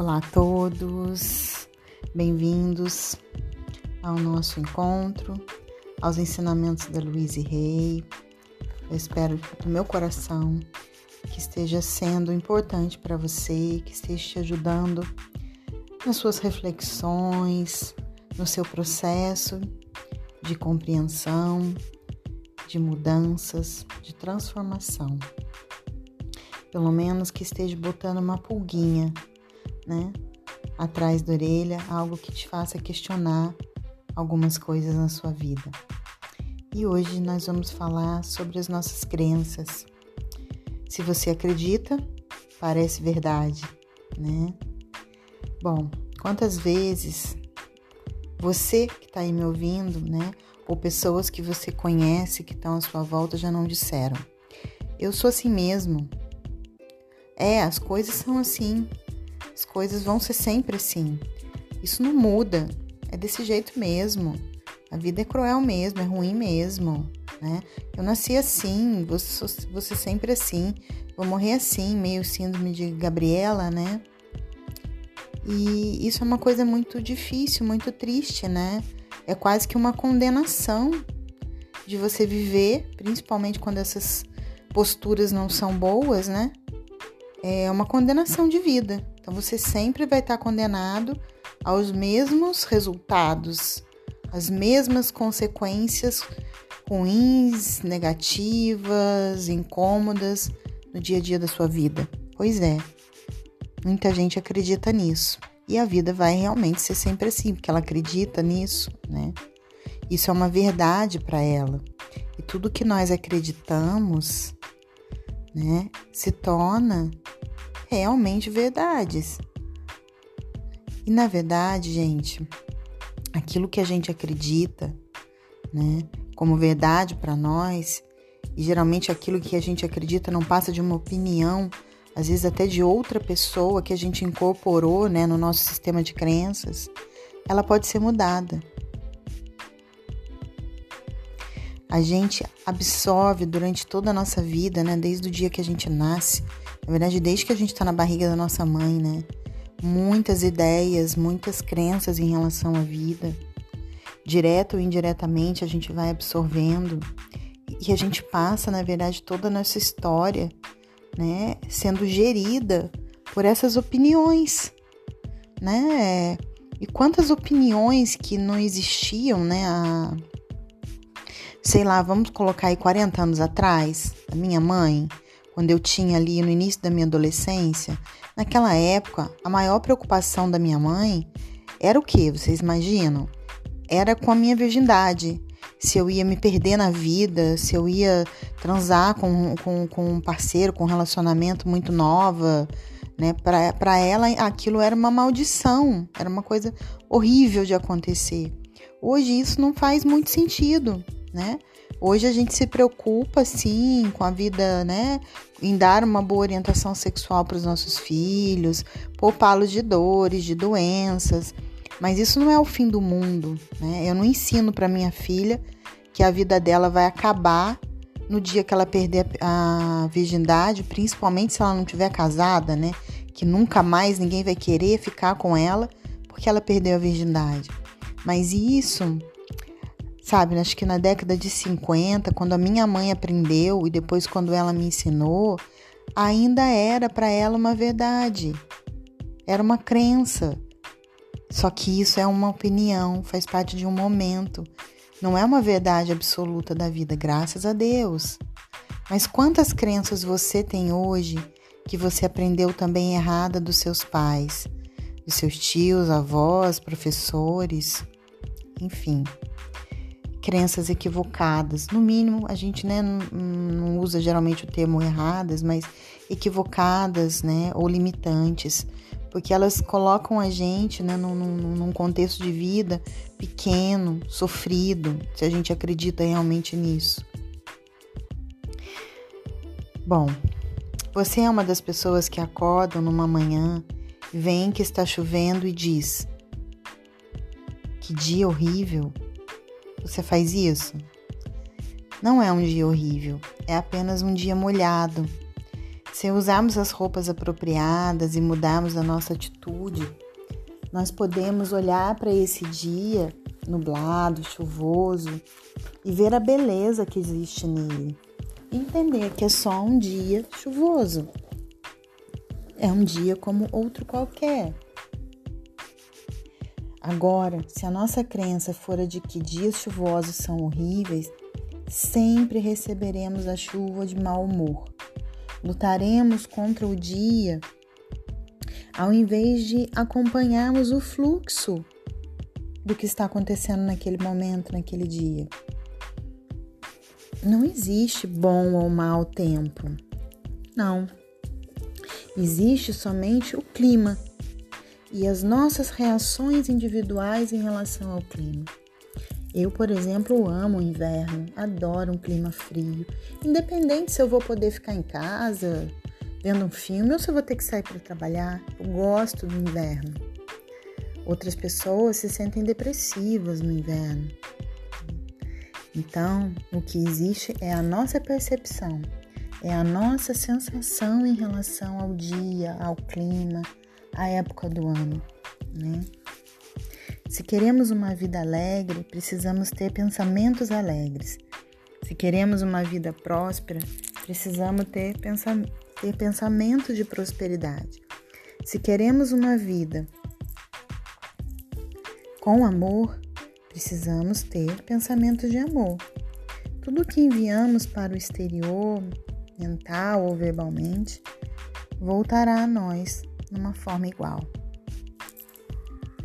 Olá a todos, bem-vindos ao nosso encontro, aos ensinamentos da Luíse Rei. Eu espero do meu coração que esteja sendo importante para você, que esteja te ajudando nas suas reflexões, no seu processo de compreensão, de mudanças, de transformação. Pelo menos que esteja botando uma pulguinha né? Atrás da orelha, algo que te faça questionar algumas coisas na sua vida. E hoje nós vamos falar sobre as nossas crenças. Se você acredita, parece verdade, né? Bom, quantas vezes você que está aí me ouvindo, né? Ou pessoas que você conhece que estão à sua volta já não disseram: Eu sou assim mesmo. É, as coisas são assim. As coisas vão ser sempre assim. Isso não muda. É desse jeito mesmo. A vida é cruel mesmo, é ruim mesmo, né? Eu nasci assim, vou ser sempre assim, vou morrer assim, meio síndrome de Gabriela, né? E isso é uma coisa muito difícil, muito triste, né? É quase que uma condenação de você viver, principalmente quando essas posturas não são boas, né? É uma condenação de vida. Então você sempre vai estar condenado aos mesmos resultados, às mesmas consequências ruins, negativas, incômodas no dia a dia da sua vida. Pois é, muita gente acredita nisso. E a vida vai realmente ser sempre assim, porque ela acredita nisso, né? Isso é uma verdade para ela. E tudo que nós acreditamos, né, se torna realmente verdades. E na verdade, gente, aquilo que a gente acredita, né, como verdade para nós, e geralmente aquilo que a gente acredita não passa de uma opinião, às vezes até de outra pessoa que a gente incorporou, né, no nosso sistema de crenças, ela pode ser mudada. A gente absorve durante toda a nossa vida, né, desde o dia que a gente nasce, na verdade, desde que a gente está na barriga da nossa mãe, né? Muitas ideias, muitas crenças em relação à vida. Direto ou indiretamente, a gente vai absorvendo e a gente passa, na verdade, toda a nossa história, né, sendo gerida por essas opiniões, né? E quantas opiniões que não existiam, né, sei lá, vamos colocar aí 40 anos atrás, da minha mãe, quando eu tinha ali no início da minha adolescência, naquela época, a maior preocupação da minha mãe era o que? Vocês imaginam? Era com a minha virgindade. Se eu ia me perder na vida, se eu ia transar com, com, com um parceiro, com um relacionamento muito nova, né? Para ela, aquilo era uma maldição, era uma coisa horrível de acontecer. Hoje isso não faz muito sentido, né? Hoje a gente se preocupa, sim, com a vida, né? Em dar uma boa orientação sexual para os nossos filhos, poupá-los de dores, de doenças. Mas isso não é o fim do mundo, né? Eu não ensino para minha filha que a vida dela vai acabar no dia que ela perder a virgindade, principalmente se ela não tiver casada, né? Que nunca mais ninguém vai querer ficar com ela porque ela perdeu a virgindade. Mas isso Sabe, acho que na década de 50, quando a minha mãe aprendeu e depois quando ela me ensinou, ainda era para ela uma verdade. Era uma crença. Só que isso é uma opinião, faz parte de um momento. Não é uma verdade absoluta da vida, graças a Deus. Mas quantas crenças você tem hoje que você aprendeu também errada dos seus pais, dos seus tios, avós, professores, enfim crenças equivocadas. No mínimo, a gente né, não, usa geralmente o termo erradas, mas equivocadas né, ou limitantes, porque elas colocam a gente né, num, num contexto de vida pequeno, sofrido, se a gente acredita realmente nisso. Bom, você é uma das pessoas que acordam numa manhã, vem que está chovendo e diz: Que dia horrível! Você faz isso? Não é um dia horrível, é apenas um dia molhado. Se usarmos as roupas apropriadas e mudarmos a nossa atitude, nós podemos olhar para esse dia nublado, chuvoso e ver a beleza que existe nele. Entender que é só um dia chuvoso. É um dia como outro qualquer. Agora, se a nossa crença for a de que dias chuvosos são horríveis, sempre receberemos a chuva de mau humor. Lutaremos contra o dia ao invés de acompanharmos o fluxo do que está acontecendo naquele momento, naquele dia. Não existe bom ou mau tempo. Não. Existe somente o clima e as nossas reações individuais em relação ao clima. Eu, por exemplo, amo o inverno, adoro um clima frio. Independente se eu vou poder ficar em casa vendo um filme ou se eu vou ter que sair para trabalhar, eu gosto do inverno. Outras pessoas se sentem depressivas no inverno. Então, o que existe é a nossa percepção, é a nossa sensação em relação ao dia, ao clima, à época do ano, né? Se queremos uma vida alegre, precisamos ter pensamentos alegres. Se queremos uma vida próspera, precisamos ter, pensa ter pensamentos de prosperidade. Se queremos uma vida com amor, precisamos ter pensamentos de amor. Tudo que enviamos para o exterior, mental ou verbalmente, voltará a nós numa forma igual.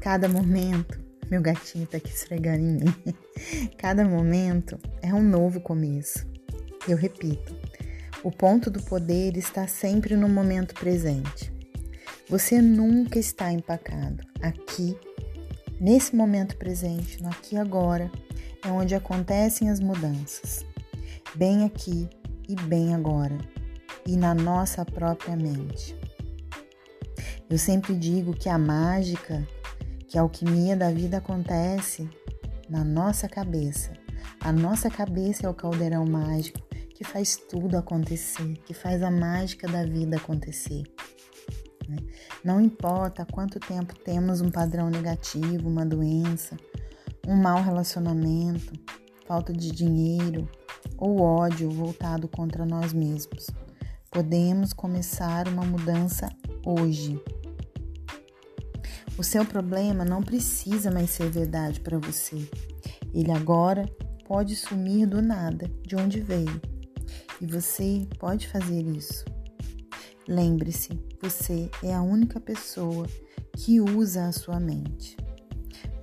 Cada momento, meu gatinho tá aqui esfregando em mim. Cada momento é um novo começo. Eu repito, o ponto do poder está sempre no momento presente. Você nunca está empacado. Aqui, nesse momento presente, no aqui e agora, é onde acontecem as mudanças. Bem aqui e bem agora, e na nossa própria mente. Eu sempre digo que a mágica que a alquimia da vida acontece na nossa cabeça. A nossa cabeça é o caldeirão mágico que faz tudo acontecer, que faz a mágica da vida acontecer. Né? Não importa quanto tempo temos um padrão negativo, uma doença, um mau relacionamento, falta de dinheiro ou ódio voltado contra nós mesmos. Podemos começar uma mudança hoje. O seu problema não precisa mais ser verdade para você. Ele agora pode sumir do nada, de onde veio. E você pode fazer isso. Lembre-se, você é a única pessoa que usa a sua mente.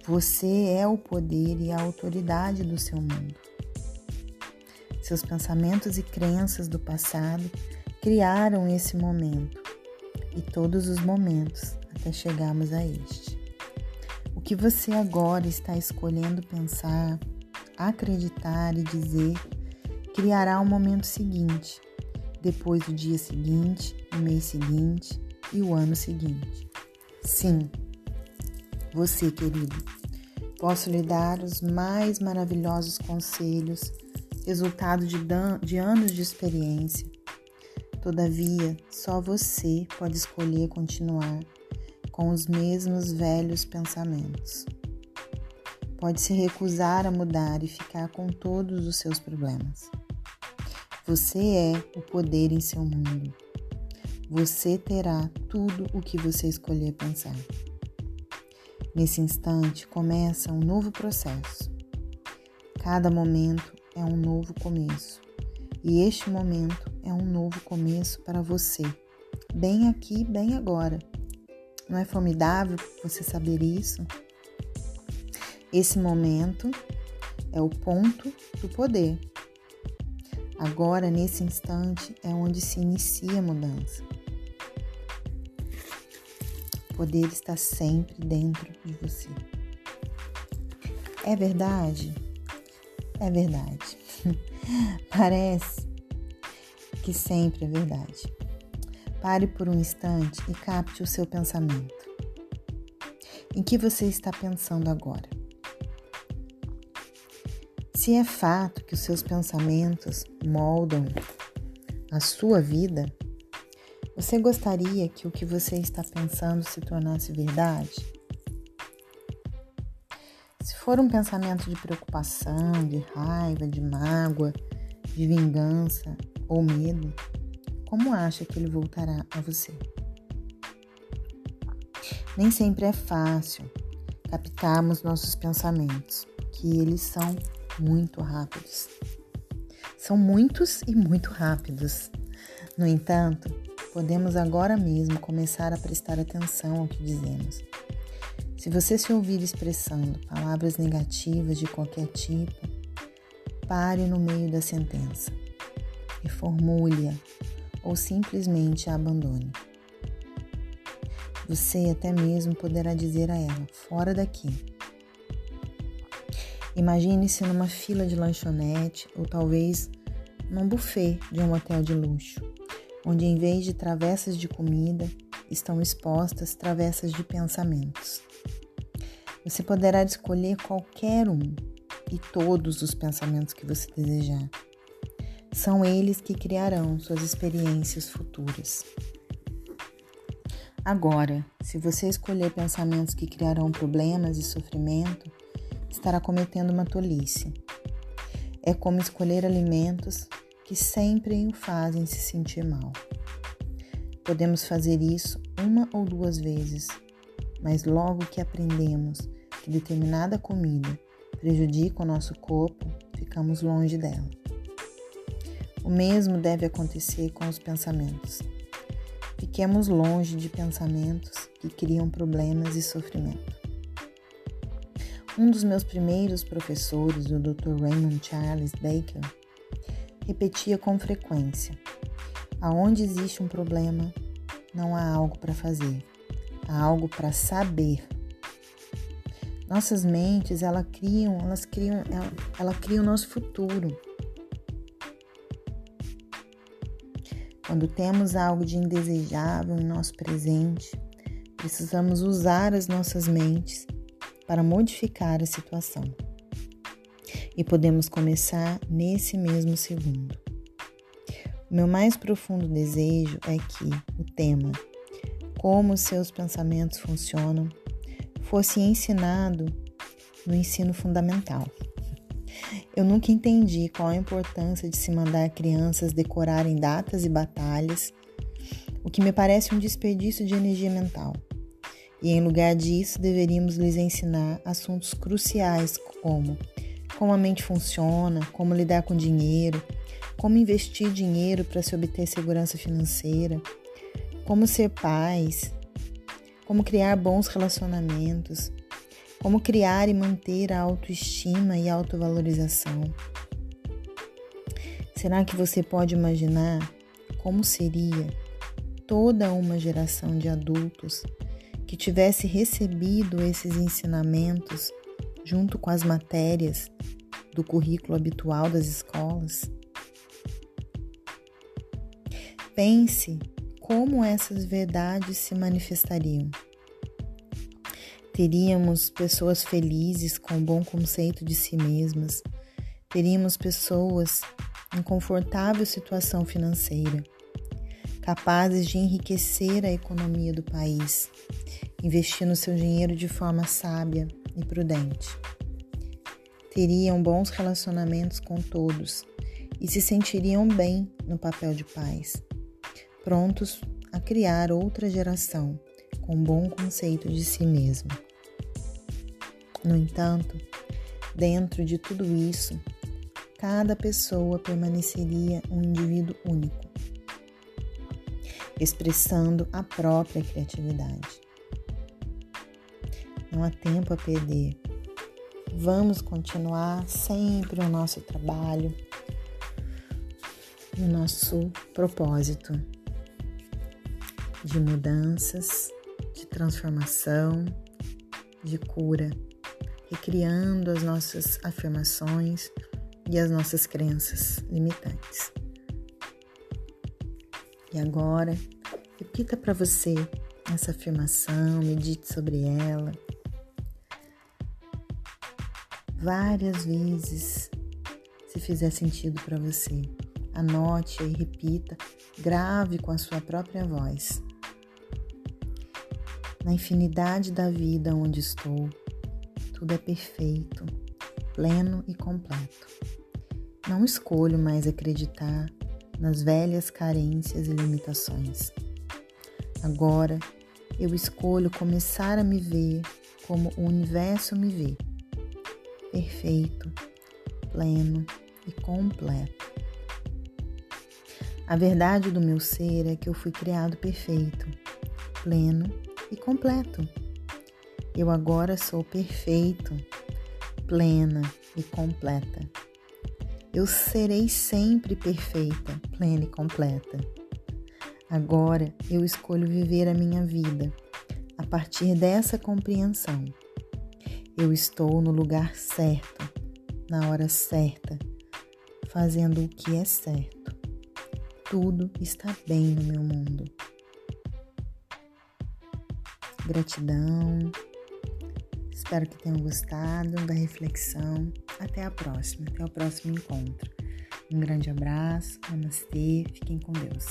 Você é o poder e a autoridade do seu mundo. Seus pensamentos e crenças do passado criaram esse momento e todos os momentos até chegarmos a este. O que você agora está escolhendo pensar, acreditar e dizer criará o momento seguinte, depois o dia seguinte, o mês seguinte e o ano seguinte. Sim, você, querido, posso lhe dar os mais maravilhosos conselhos, resultado de, de anos de experiência. Todavia, só você pode escolher continuar com os mesmos velhos pensamentos. Pode se recusar a mudar e ficar com todos os seus problemas. Você é o poder em seu mundo. Você terá tudo o que você escolher pensar. Nesse instante começa um novo processo. Cada momento é um novo começo. E este momento é um novo começo para você, bem aqui, bem agora. Não é formidável você saber isso? Esse momento é o ponto do poder. Agora, nesse instante, é onde se inicia a mudança. O poder está sempre dentro de você. É verdade? É verdade. Parece que sempre é verdade. Pare por um instante e capte o seu pensamento. Em que você está pensando agora? Se é fato que os seus pensamentos moldam a sua vida, Você gostaria que o que você está pensando se tornasse verdade? Se for um pensamento de preocupação, de raiva, de mágoa, de vingança ou medo, como acha que ele voltará a você? Nem sempre é fácil captarmos nossos pensamentos, que eles são muito rápidos. São muitos e muito rápidos. No entanto, podemos agora mesmo começar a prestar atenção ao que dizemos. Se você se ouvir expressando palavras negativas de qualquer tipo, pare no meio da sentença, reformule-a ou simplesmente a abandone. Você até mesmo poderá dizer a ela: fora daqui. Imagine-se numa fila de lanchonete ou talvez num buffet de um hotel de luxo onde em vez de travessas de comida estão expostas travessas de pensamentos. Você poderá escolher qualquer um e todos os pensamentos que você desejar. São eles que criarão suas experiências futuras. Agora, se você escolher pensamentos que criarão problemas e sofrimento, estará cometendo uma tolice. É como escolher alimentos que sempre o fazem se sentir mal. Podemos fazer isso uma ou duas vezes, mas logo que aprendemos que determinada comida prejudica o nosso corpo, ficamos longe dela. O mesmo deve acontecer com os pensamentos. Fiquemos longe de pensamentos que criam problemas e sofrimento. Um dos meus primeiros professores, o Dr. Raymond Charles Baker, repetia com frequência: aonde existe um problema, não há algo para fazer, há algo para saber. Nossas mentes, elas criam, elas criam, ela, ela cria o nosso futuro. Quando temos algo de indesejável em nosso presente, precisamos usar as nossas mentes para modificar a situação e podemos começar nesse mesmo segundo. O meu mais profundo desejo é que o tema Como seus pensamentos funcionam fosse ensinado no ensino fundamental. Eu nunca entendi qual a importância de se mandar crianças decorarem datas e batalhas, o que me parece um desperdício de energia mental. E em lugar disso, deveríamos lhes ensinar assuntos cruciais como como a mente funciona, como lidar com dinheiro, como investir dinheiro para se obter segurança financeira, como ser pais, como criar bons relacionamentos, como criar e manter a autoestima e autovalorização. Será que você pode imaginar como seria toda uma geração de adultos que tivesse recebido esses ensinamentos junto com as matérias do currículo habitual das escolas. Pense como essas verdades se manifestariam. Teríamos pessoas felizes com um bom conceito de si mesmas, teríamos pessoas em confortável situação financeira, capazes de enriquecer a economia do país, investindo seu dinheiro de forma sábia e prudente. Teriam bons relacionamentos com todos e se sentiriam bem no papel de pais, prontos a criar outra geração com um bom conceito de si mesmo. No entanto, dentro de tudo isso, cada pessoa permaneceria um indivíduo único, expressando a própria criatividade. Não há tempo a perder. Vamos continuar sempre o nosso trabalho, o nosso propósito de mudanças, de transformação, de cura, recriando as nossas afirmações e as nossas crenças limitantes. E agora, repita para você essa afirmação, medite sobre ela várias vezes, se fizer sentido para você. anote e repita, grave com a sua própria voz. Na infinidade da vida onde estou, tudo é perfeito, pleno e completo. Não escolho mais acreditar nas velhas carências e limitações. Agora eu escolho começar a me ver como o universo me vê, perfeito, pleno e completo. A verdade do meu ser é que eu fui criado perfeito, pleno e completo. Eu agora sou perfeito, plena e completa. Eu serei sempre perfeita, plena e completa. Agora eu escolho viver a minha vida a partir dessa compreensão. Eu estou no lugar certo, na hora certa, fazendo o que é certo tudo está bem no meu mundo. Gratidão. Espero que tenham gostado da reflexão. Até a próxima, até o próximo encontro. Um grande abraço, namastê, fiquem com Deus.